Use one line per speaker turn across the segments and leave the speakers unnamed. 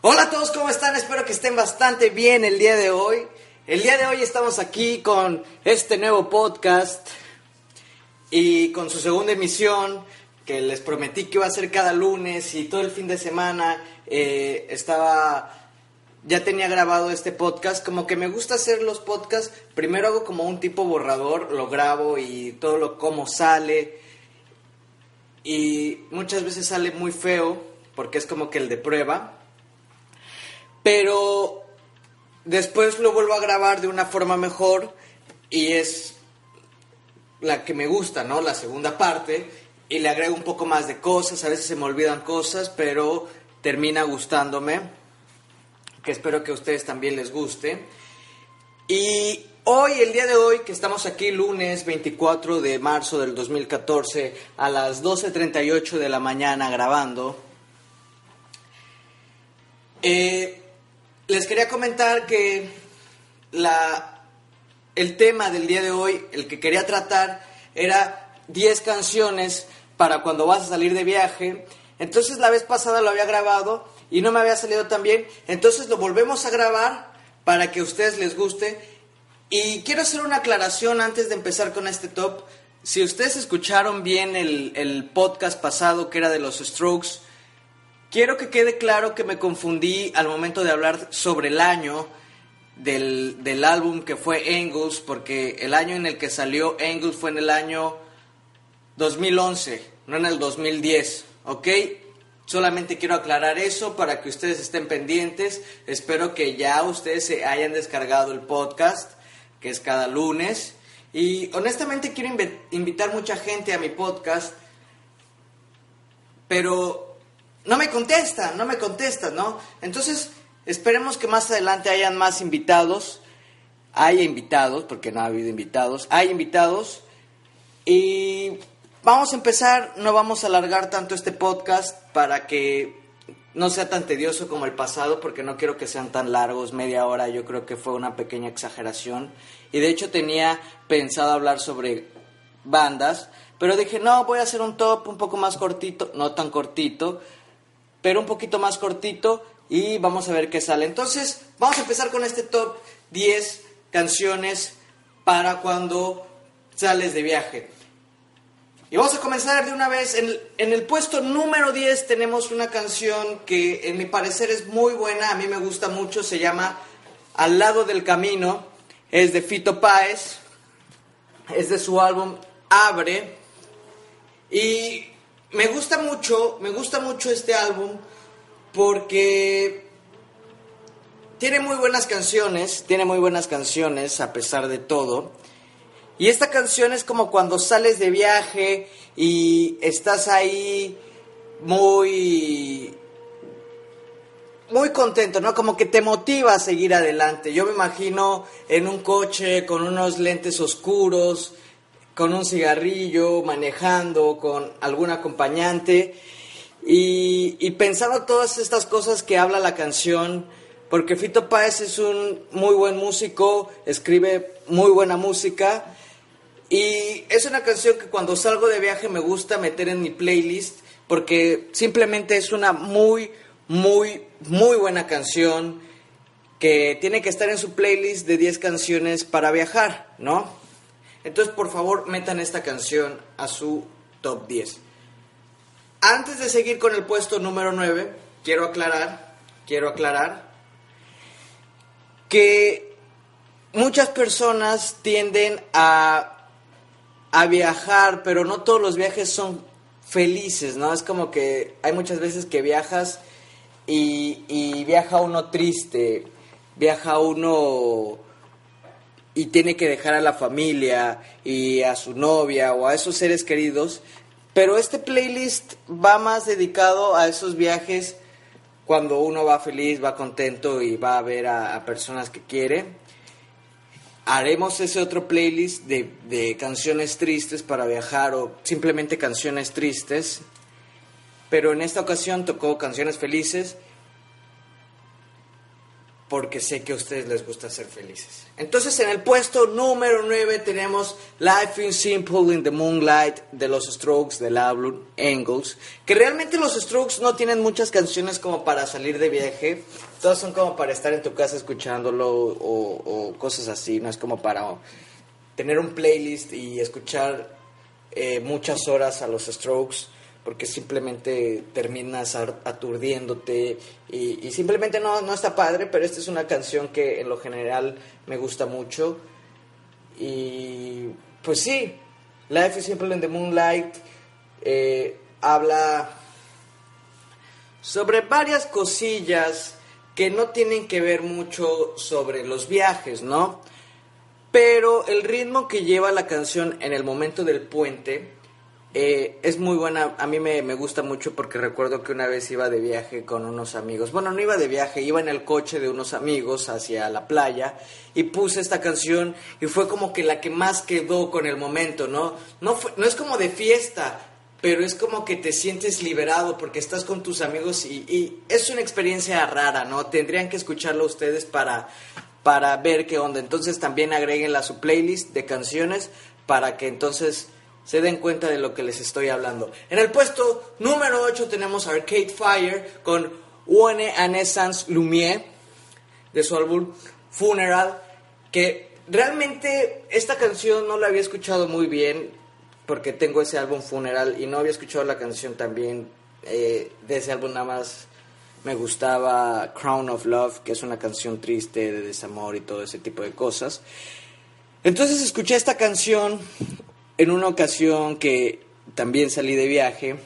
Hola a todos, ¿cómo están? Espero que estén bastante bien el día de hoy. El día de hoy estamos aquí con este nuevo podcast y con su segunda emisión que les prometí que iba a ser cada lunes y todo el fin de semana eh, estaba ya tenía grabado este podcast como que me gusta hacer los podcasts primero hago como un tipo borrador lo grabo y todo lo como sale y muchas veces sale muy feo porque es como que el de prueba pero después lo vuelvo a grabar de una forma mejor y es la que me gusta, ¿no? La segunda parte y le agrego un poco más de cosas, a veces se me olvidan cosas, pero termina gustándome, que espero que a ustedes también les guste. Y hoy, el día de hoy, que estamos aquí lunes 24 de marzo del 2014 a las 12.38 de la mañana grabando, eh, les quería comentar que la, el tema del día de hoy, el que quería tratar, era 10 canciones para cuando vas a salir de viaje. Entonces la vez pasada lo había grabado y no me había salido tan bien. Entonces lo volvemos a grabar para que a ustedes les guste. Y quiero hacer una aclaración antes de empezar con este top. Si ustedes escucharon bien el, el podcast pasado que era de los Strokes, quiero que quede claro que me confundí al momento de hablar sobre el año del, del álbum que fue Angles, porque el año en el que salió Angles fue en el año 2011, no en el 2010, ¿ok? Solamente quiero aclarar eso para que ustedes estén pendientes. Espero que ya ustedes se hayan descargado el podcast, que es cada lunes. Y honestamente quiero invitar mucha gente a mi podcast, pero no me contestan, no me contestan, ¿no? Entonces, esperemos que más adelante hayan más invitados. Haya invitados, porque no ha habido invitados. Hay invitados. Y Vamos a empezar, no vamos a alargar tanto este podcast para que no sea tan tedioso como el pasado, porque no quiero que sean tan largos, media hora, yo creo que fue una pequeña exageración. Y de hecho tenía pensado hablar sobre bandas, pero dije, no, voy a hacer un top un poco más cortito, no tan cortito, pero un poquito más cortito y vamos a ver qué sale. Entonces, vamos a empezar con este top 10 canciones para cuando sales de viaje. Y vamos a comenzar de una vez. En, en, el puesto número 10 tenemos una canción que en mi parecer es muy buena, a mí me gusta mucho, se llama Al lado del camino, es de Fito Páez, es de su álbum Abre. Y me gusta mucho, me gusta mucho este álbum porque tiene muy buenas canciones, tiene muy buenas canciones a pesar de todo. Y esta canción es como cuando sales de viaje y estás ahí muy muy contento, ¿no? Como que te motiva a seguir adelante. Yo me imagino en un coche con unos lentes oscuros, con un cigarrillo, manejando, con algún acompañante y, y pensando todas estas cosas que habla la canción, porque Fito Páez es un muy buen músico, escribe muy buena música y es una canción que cuando salgo de viaje me gusta meter en mi playlist porque simplemente es una muy, muy, muy buena canción que tiene que estar en su playlist de 10 canciones para viajar, ¿no? Entonces, por favor, metan esta canción a su top 10. Antes de seguir con el puesto número 9, quiero aclarar, quiero aclarar que muchas personas tienden a a viajar, pero no todos los viajes son felices, ¿no? Es como que hay muchas veces que viajas y, y viaja uno triste, viaja uno y tiene que dejar a la familia y a su novia o a esos seres queridos. Pero este playlist va más dedicado a esos viajes cuando uno va feliz, va contento y va a ver a, personas que quiere. Haremos ese otro playlist de, canciones tristes para viajar o simplemente canciones tristes. Pero en esta ocasión tocó canciones felices porque sé que a ustedes les gusta ser felices. Entonces en el puesto número 9 tenemos Life is Simple in the Moonlight de los Strokes del álbum Angles, que realmente los Strokes no tienen muchas canciones como para salir de viaje, todas son como para estar en tu casa escuchándolo o, cosas así, no es como para tener un playlist y escuchar eh, muchas horas a los Strokes porque simplemente terminas aturdiéndote y, simplemente no, no, está padre, pero esta es una canción que en lo general me gusta mucho. Y pues sí, Life is Simple in the Moonlight eh, habla sobre varias cosillas que no tienen que ver mucho sobre los viajes, ¿no? Pero el ritmo que lleva la canción en el momento del puente eh, es muy buena, a mí me, gusta mucho porque recuerdo que una vez iba de viaje con unos amigos, bueno, no iba de viaje, iba en el coche de unos amigos hacia la playa y puse esta canción y fue como que la que más quedó con el momento, ¿no? No, no es como de fiesta, pero es como que te sientes liberado porque estás con tus amigos y, y es una experiencia rara, ¿no? Tendrían que escucharlo ustedes para, para ver qué onda. Entonces también agréguenla a su playlist de canciones para que entonces se den cuenta de lo que les estoy hablando. En el puesto número 8 tenemos Arcade Fire con One Anessence Lumière de su álbum Funeral, que realmente esta canción no la había escuchado muy bien porque tengo ese álbum Funeral y no había escuchado la canción también eh, de ese álbum nada más me gustaba Crown of Love, que es una canción triste de desamor y todo ese tipo de cosas. Entonces escuché esta canción en una ocasión que también salí de viaje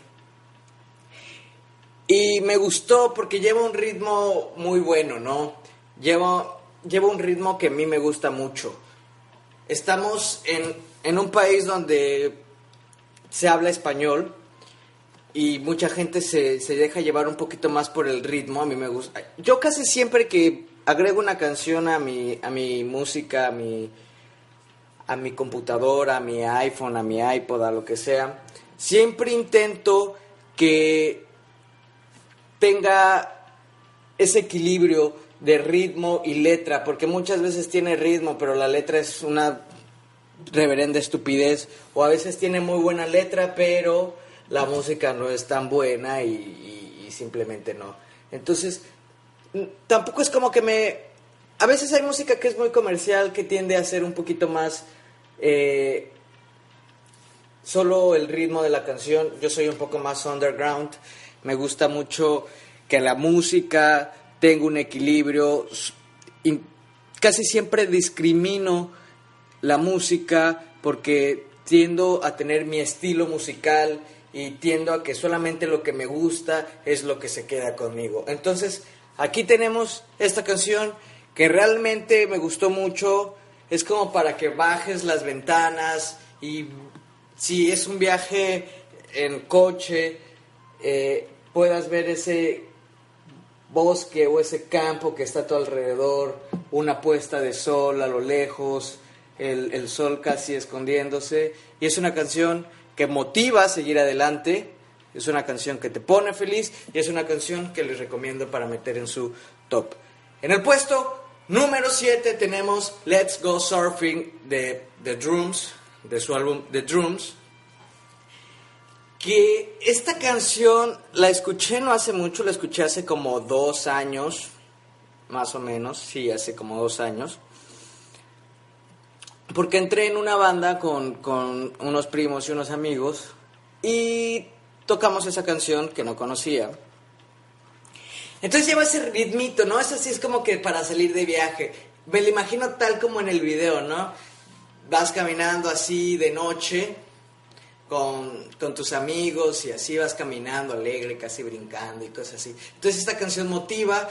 y me gustó porque lleva un ritmo muy bueno, ¿no? Lleva, lleva un ritmo que a mí me gusta mucho. Estamos en, en un país donde se habla español y mucha gente se, se, deja llevar un poquito más por el ritmo. A mí me gusta. Yo casi siempre que agrego una canción a mi, a mi música, a mi, a mi computadora, a mi iPhone, a mi iPod, a lo que sea, siempre intento que tenga ese equilibrio de ritmo y letra, porque muchas veces tiene ritmo, pero la letra es una reverenda estupidez, o a veces tiene muy buena letra, pero la música no es tan buena y, y simplemente no. Entonces, tampoco es como que me a veces hay música que es muy comercial, que tiende a ser un poquito más eh, solo el ritmo de la canción. Yo soy un poco más underground. Me gusta mucho que la música tenga un equilibrio. casi siempre discrimino la música porque tiendo a tener mi estilo musical y tiendo a que solamente lo que me gusta es lo que se queda conmigo. Entonces, aquí tenemos esta canción que realmente me gustó mucho, es como para que bajes las ventanas y si es un viaje en coche, eh, puedas ver ese bosque o ese campo que está a tu alrededor, una puesta de sol a lo lejos, el, el sol casi escondiéndose. Y es una canción que motiva a seguir adelante, es una canción que te pone feliz y es una canción que les recomiendo para meter en su top. En el puesto Número 7 tenemos Let's Go Surfing de The Drums, de su álbum The Drums. Que esta canción la escuché no hace mucho, la escuché hace como dos años, más o menos, sí, hace como dos años. Porque entré en una banda con, con unos primos y unos amigos y tocamos esa canción que no conocía. Entonces lleva ese ritmito, ¿no? Es así, es como que para salir de viaje. Me lo imagino tal como en el video, ¿no? Vas caminando así de noche con, tus amigos y así vas caminando alegre, casi brincando y cosas así. Entonces esta canción motiva,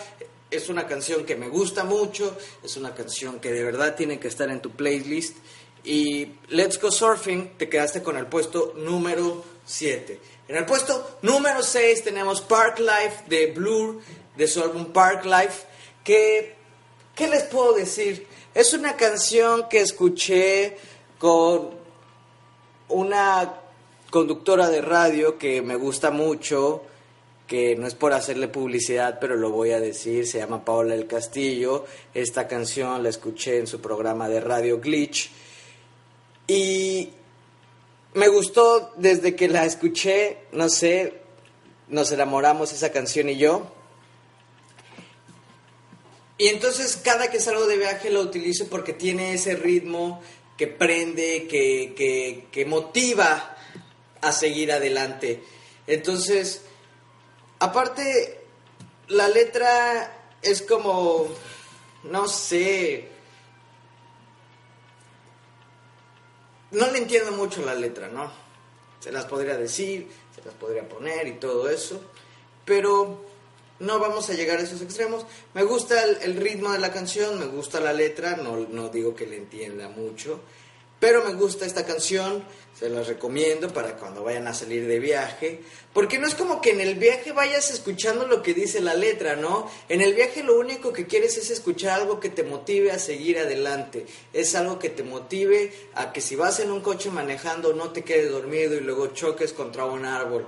es una canción que me gusta mucho, es una canción que de verdad tiene que estar en tu playlist. Y Let's Go Surfing, te quedaste con el puesto número 7. En el puesto número 6 tenemos Park Life de Blur, de su álbum Park Life, que, ¿qué les puedo decir? Es una canción que escuché con una conductora de radio que me gusta mucho, que no es por hacerle publicidad, pero lo voy a decir, se llama Paola El Castillo. Esta canción la escuché en su programa de radio Glitch y me gustó desde que la escuché, no sé, nos enamoramos esa canción y yo. Y entonces cada que salgo de viaje lo utilizo porque tiene ese ritmo que prende, que, que, motiva a seguir adelante. Entonces, aparte, la letra es como, no sé, no le entiendo mucho la letra, ¿no? Se las podría decir, se las podría poner y todo eso, pero no vamos a llegar a esos extremos. Me gusta el, ritmo de la canción, me gusta la letra, no, no digo que le entienda mucho, pero me gusta esta canción, se las recomiendo para cuando vayan a salir de viaje, porque no es como que en el viaje vayas escuchando lo que dice la letra, ¿no? En el viaje lo único que quieres es escuchar algo que te motive a seguir adelante, es algo que te motive a que si vas en un coche manejando no te quedes dormido y luego choques contra un árbol.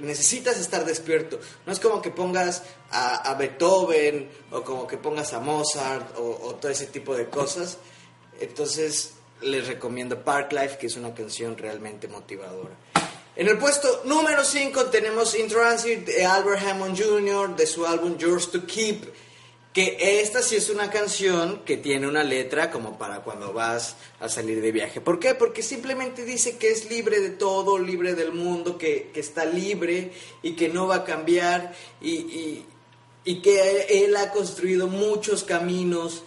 Necesitas estar despierto. No es como que pongas a, Beethoven o como que pongas a Mozart o, o todo ese tipo de cosas. Entonces, les recomiendo Park Life, que es una canción realmente motivadora. En el puesto número 5 tenemos In Transit de Albert Hammond Jr. de su álbum Yours to Keep. Que esta sí es una canción que tiene una letra como para cuando vas a salir de viaje. ¿Por qué? Porque simplemente dice que es libre de todo, libre del mundo, que, está libre y que no va a cambiar y, y que él ha construido muchos caminos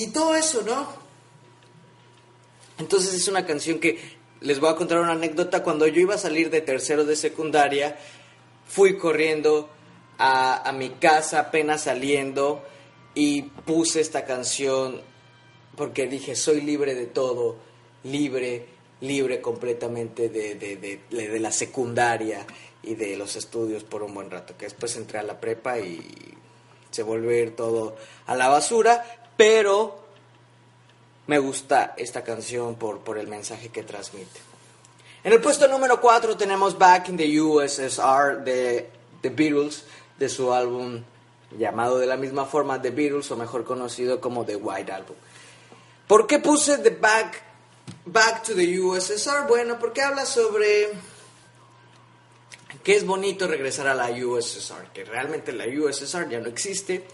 y todo eso, ¿no? Entonces es una canción que les voy a contar una anécdota. Cuando yo iba a salir de tercero de secundaria, fui corriendo a, mi casa apenas saliendo y puse esta canción porque dije, soy libre de todo, libre, libre completamente de, de, de, la secundaria y de los estudios por un buen rato, que después entré a la prepa y se volvió todo a la basura, pero me gusta esta canción por, por el mensaje que transmite. En el puesto número 4 tenemos Back in the USSR de The Beatles, de su álbum llamado de la misma forma The Beatles, o mejor conocido como The White Album. ¿Por qué puse The Back, Back to the USSR? Bueno, porque habla sobre que es bonito regresar a la USSR, que realmente la USSR ya no existe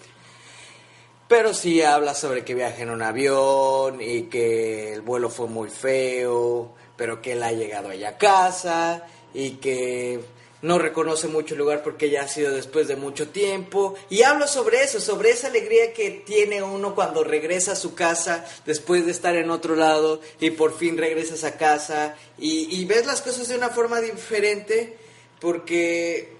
pero sí habla sobre que viaja en un avión y que el vuelo fue muy feo, pero que él ha llegado allá a casa y que no reconoce mucho el lugar porque ya ha sido después de mucho tiempo. Y habla sobre eso, sobre esa alegría que tiene uno cuando regresa a su casa después de estar en otro lado y por fin regresas a casa y, y ves las cosas de una forma diferente porque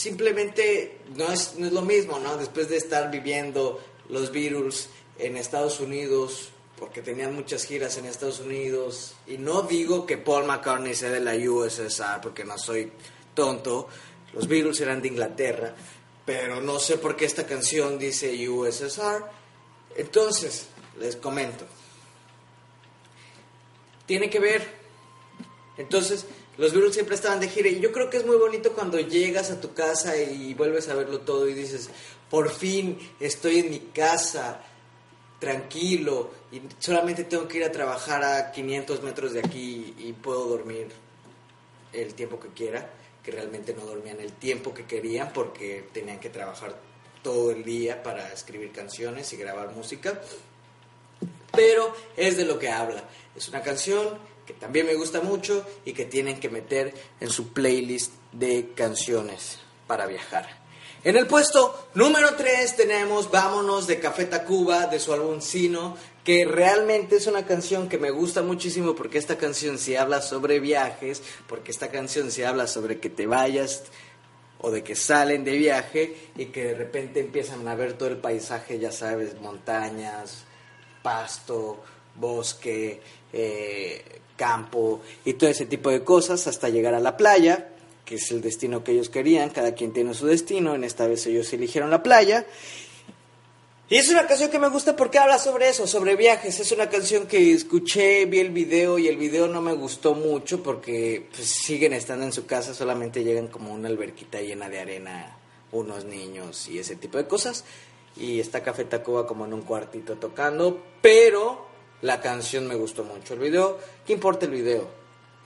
simplemente no es, no es lo mismo, ¿no? Después de estar viviendo los Beatles en Estados Unidos, porque tenían muchas giras en Estados Unidos, y no digo que Paul McCartney sea de la USSR, porque no soy tonto, los Beatles eran de Inglaterra, pero no sé por qué esta canción dice USSR. Entonces, les comento. Tiene que ver. Entonces, los Beatles siempre estaban de gira y yo creo que es muy bonito cuando llegas a tu casa y vuelves a verlo todo y dices, por fin estoy en mi casa, tranquilo, y solamente tengo que ir a trabajar a 500 metros de aquí y puedo dormir el tiempo que quiera, que realmente no dormían el tiempo que querían porque tenían que trabajar todo el día para escribir canciones y grabar música. Pero es de lo que habla. Es una canción que también me gusta mucho y que tienen que meter en su playlist de canciones para viajar. En el puesto número 3 tenemos Vámonos de Café Tacuba de su álbum Sino, que realmente es una canción que me gusta muchísimo porque esta canción se habla sobre viajes, porque esta canción se habla sobre que te vayas o de que salen de viaje y que de repente empiezan a ver todo el paisaje, ya sabes, montañas, pasto, bosque, eh, campo y todo ese tipo de cosas hasta llegar a la playa, que es el destino que ellos querían, cada quien tiene su destino, en esta vez ellos eligieron la playa. Y es una canción que me gusta porque habla sobre eso, sobre viajes. Es una canción que escuché, vi el video y el video no me gustó mucho porque pues, siguen estando en su casa, solamente llegan como una alberquita llena de arena, unos niños y ese tipo de cosas. Y está Café Tacuba como en un cuartito tocando, pero la canción me gustó mucho. El video, ¿qué importa el video?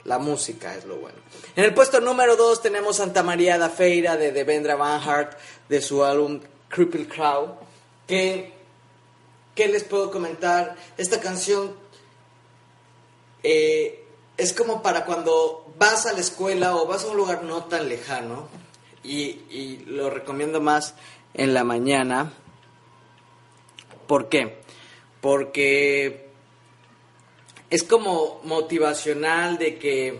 La música es lo bueno. En el puesto número 2 tenemos Santa María da Feira de Devendra Van Hart de su álbum Cripple Crow ¿Qué, ¿Qué les puedo comentar? Esta canción eh, es como para cuando vas a la escuela o vas a un lugar no tan lejano y, y lo recomiendo más en la mañana. ¿Por qué? Porque es como motivacional de que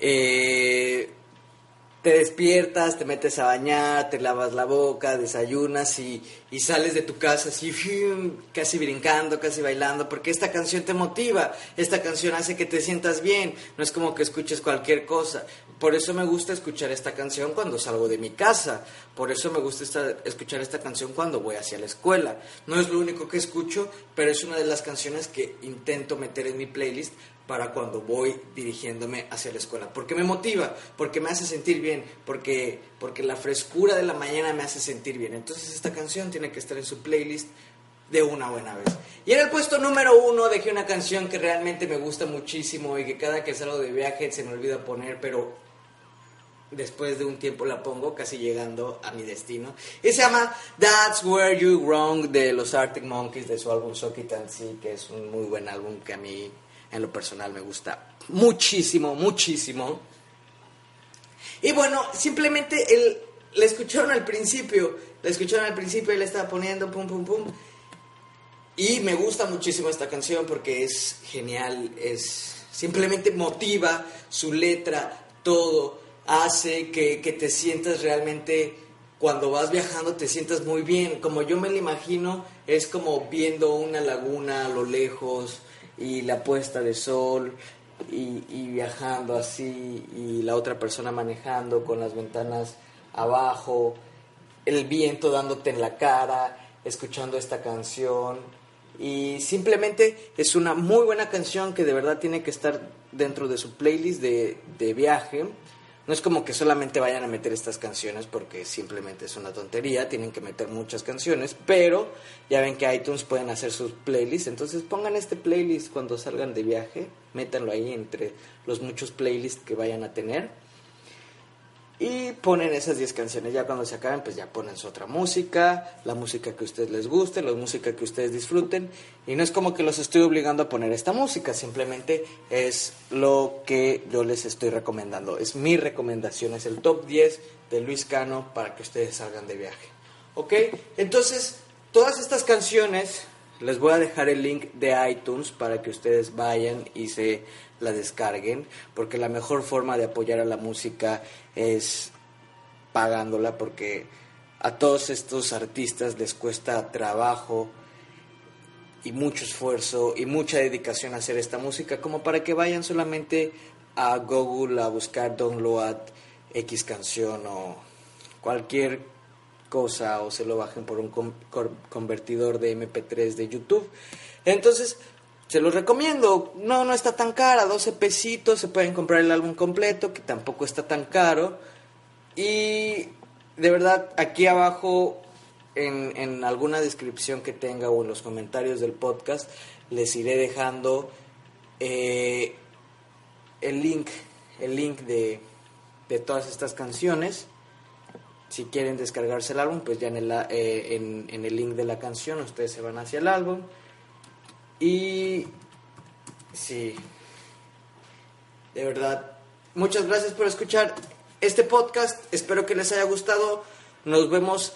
eh, te despiertas, te metes a bañar, te lavas la boca, desayunas y, y sales de tu casa así, casi brincando, casi bailando, porque esta canción te motiva, esta canción hace que te sientas bien, no es como que escuches cualquier cosa. Por eso me gusta escuchar esta canción cuando salgo de mi casa, por eso me gusta escuchar esta canción cuando voy hacia la escuela. No es lo único que escucho, pero es una de las canciones que intento meter en mi playlist para cuando voy dirigiéndome hacia la escuela. Porque me motiva, porque me hace sentir bien, porque, porque la frescura de la mañana me hace sentir bien. Entonces esta canción tiene que estar en su playlist de una buena vez. Y en el puesto número uno dejé una canción que realmente me gusta muchísimo y que cada que salgo de viaje se me olvida poner, pero después de un tiempo la pongo, casi llegando a mi destino. Y se llama That's Where You Wrong de los Arctic Monkeys de su álbum Socky Tansy, que es un muy buen álbum que a mí en lo personal me gusta muchísimo, muchísimo. Y bueno, simplemente el, le escucharon al principio, le escucharon al principio y le estaba poniendo pum, pum, pum. Y me gusta muchísimo esta canción porque es genial, es simplemente motiva su letra, todo, hace que, que te sientas realmente, cuando vas viajando te sientas muy bien. Como yo me lo imagino, es como viendo una laguna a lo lejos, y la puesta de sol y, viajando así y la otra persona manejando con las ventanas abajo, el viento dándote en la cara, escuchando esta canción y simplemente es una muy buena canción que de verdad tiene que estar dentro de su playlist de, de viaje no es como que solamente vayan a meter estas canciones porque simplemente es una tontería, tienen que meter muchas canciones, pero ya ven que iTunes pueden hacer sus playlists, entonces pongan este playlist cuando salgan de viaje, métanlo ahí entre los muchos playlists que vayan a tener y ponen esas 10 canciones. Ya cuando se acaben, pues ya ponen su otra música, la música que a ustedes les guste, la música que ustedes disfruten. Y no es como que los estoy obligando a poner esta música, simplemente es lo que yo les estoy recomendando. Es mi recomendación, es el top 10 de Luis Cano para que ustedes salgan de viaje. ¿Ok? Entonces, todas estas canciones les voy a dejar el link de iTunes para que ustedes vayan y se la descarguen, porque la mejor forma de apoyar a la música es pagándola, porque a todos estos artistas les cuesta trabajo y mucho esfuerzo y mucha dedicación a hacer esta música, como para que vayan solamente a Google a buscar download X canción o cualquier cosa o se lo bajen por un convertidor de MP3 de YouTube. Entonces, se los recomiendo. No, no está tan cara, 12 pesitos, se pueden comprar el álbum completo, que tampoco está tan caro. Y de verdad, aquí abajo, en, en alguna descripción que tenga o en los comentarios del podcast, les iré dejando eh, el link, el link de, de todas estas canciones si quieren descargarse el álbum, pues ya en el, eh, en, el link de la canción ustedes se van hacia el álbum. Y sí, de verdad, muchas gracias por escuchar este podcast. Espero que les haya gustado. Nos vemos,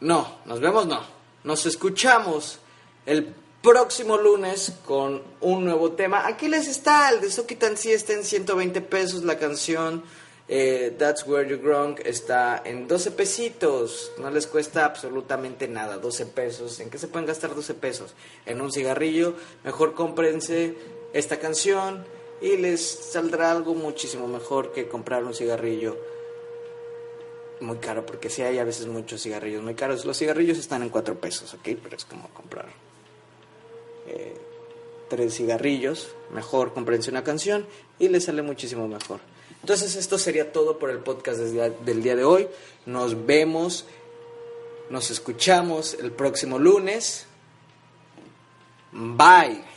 no, nos vemos no, nos escuchamos el próximo lunes con un nuevo tema. Aquí les está, el de Sokitan sí está en 120 pesos la canción. Eh, That's Where You're Wrong está en 12 pesitos. No les cuesta absolutamente nada. 12 pesos. ¿En qué se pueden gastar 12 pesos? En un cigarrillo. Mejor cómprense esta canción y les saldrá algo muchísimo mejor que comprar un cigarrillo muy caro, porque si hay a veces muchos cigarrillos muy caros. Los cigarrillos están en 4 pesos, ¿ok? Pero es como comprar eh, tres cigarrillos. Mejor cómprense una canción y les sale muchísimo mejor. Entonces esto sería todo por el podcast del día de hoy. Nos vemos, nos escuchamos el próximo lunes. Bye.